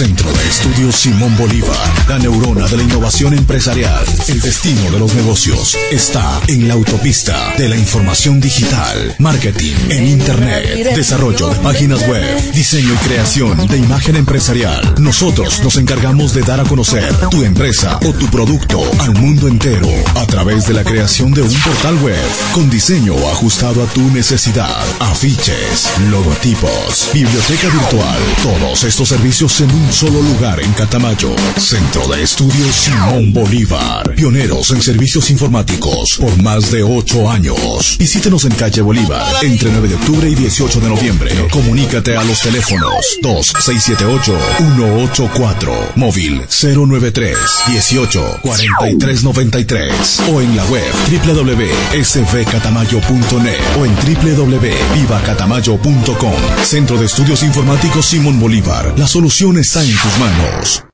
Centro de Estudios Simón Bolívar, la neurona de la innovación empresarial. El destino de los negocios está en la autopista de la información digital, marketing en Internet, desarrollo de páginas web, diseño y creación de imagen empresarial. Nosotros nos encargamos de dar a conocer tu empresa o tu producto al mundo entero a través de la creación de un portal web con diseño ajustado a tu necesidad, afiches, logotipos, biblioteca virtual, todos estos servicios en un solo lugar en Catamayo. Centro de Estudios Simón Bolívar. Pioneros en servicios informáticos por más de ocho años. Visítenos en calle Bolívar entre 9 de octubre y 18 de noviembre. Comunícate a los teléfonos 2678-184, móvil 093 18 43 93 o en la web www.svcatamayo.net o en www.vivacatamayo.com. Centro de Estudios Informáticos Simón Bolívar. La solución está en tus manos.